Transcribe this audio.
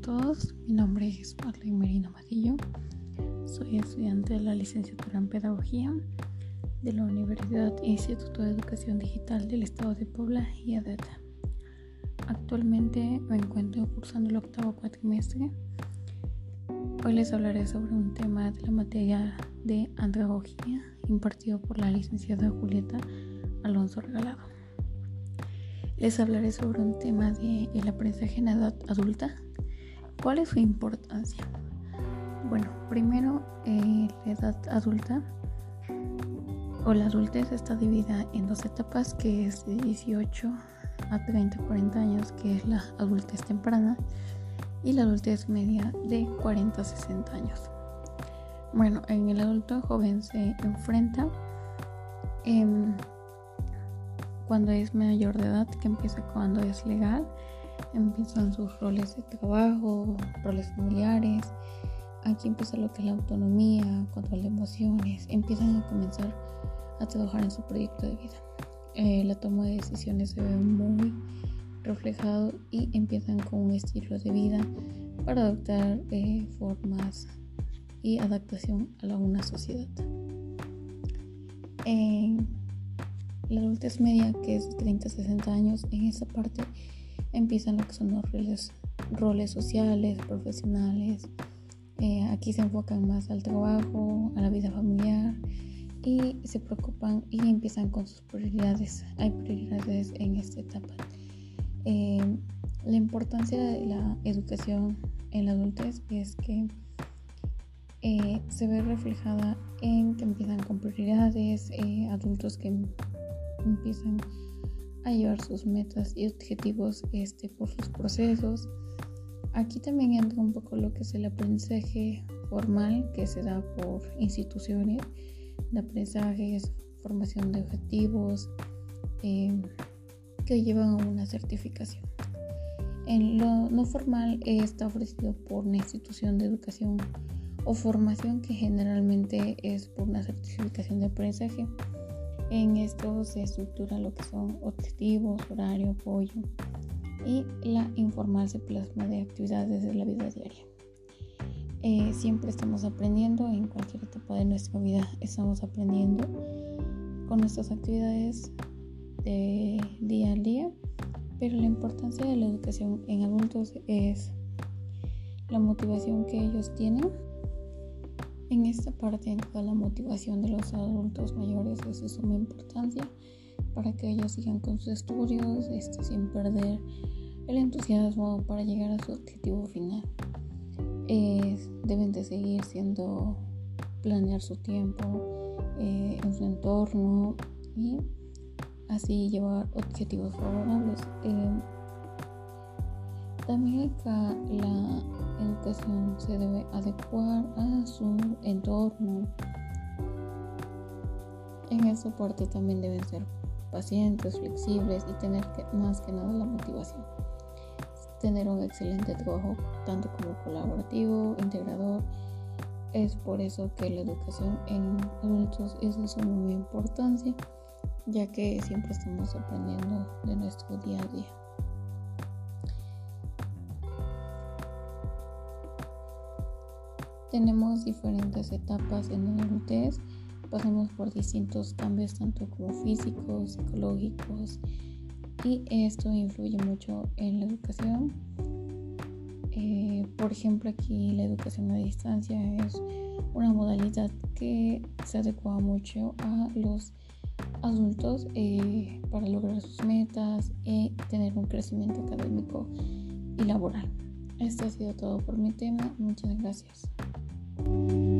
todos, mi nombre es Marlene Merino Madillo, soy estudiante de la licenciatura en Pedagogía de la Universidad Instituto de Educación Digital del Estado de Puebla y ADETA. Actualmente me encuentro cursando el octavo cuatrimestre. Hoy les hablaré sobre un tema de la materia de andragogía impartido por la licenciada Julieta Alonso Regalado. Les hablaré sobre un tema de el aprendizaje en edad adulta. ¿Cuál es su importancia? Bueno, primero eh, la edad adulta o la adultez está dividida en dos etapas, que es de 18 a 30, 40 años, que es la adultez temprana, y la adultez media de 40 a 60 años. Bueno, en el adulto joven se enfrenta en cuando es mayor de edad, que empieza cuando es legal, empiezan sus roles de trabajo, roles familiares, aquí empieza lo que es la autonomía, control de emociones, empiezan a comenzar a trabajar en su proyecto de vida. Eh, la toma de decisiones se ve muy reflejado y empiezan con un estilo de vida para adoptar eh, formas y adaptación a una sociedad. La adultez media, que es de 30 a 60 años, en esa parte empiezan lo que son los roles, sociales, profesionales. Eh, aquí se enfocan más al trabajo, a la vida familiar y se preocupan y empiezan con sus prioridades. Hay prioridades en esta etapa. Eh, la importancia de la educación en la adultez es que eh, se ve reflejada en que empiezan con prioridades, adultos que empiezan a llevar sus metas y objetivos este, por sus procesos. Aquí también entra un poco lo que es el aprendizaje formal que se da por instituciones de aprendizaje, formación de objetivos em, que llevan a una certificación. En lo no formal está ofrecido por una institución de educación o formación que generalmente es por una certificación de aprendizaje. En esto se estructura lo que son objetivos, horario, apoyo y la informal se plasma de actividades de la vida diaria. Eh, siempre estamos aprendiendo, en cualquier etapa de nuestra vida estamos aprendiendo con nuestras actividades de día a día, pero la importancia de la educación en adultos es la motivación que ellos tienen en esta parte la motivación de los adultos mayores es de suma importancia para que ellos sigan con sus estudios este, sin perder el entusiasmo para llegar a su objetivo final. deben de seguir siendo planear su tiempo eh, en su entorno y así llevar objetivos favorables. Eh, también acá la se debe adecuar a su entorno. En esa parte también deben ser pacientes, flexibles y tener más que nada la motivación. Tener un excelente trabajo tanto como colaborativo, integrador. Es por eso que la educación en adultos es de suma importancia, ya que siempre estamos aprendiendo de nuestro día a día. Tenemos diferentes etapas en la adultez, pasamos por distintos cambios tanto como físicos, psicológicos y esto influye mucho en la educación. Eh, por ejemplo, aquí la educación a distancia es una modalidad que se adecua mucho a los adultos eh, para lograr sus metas y tener un crecimiento académico y laboral. Esto ha sido todo por mi tema. Muchas gracias. Thank you.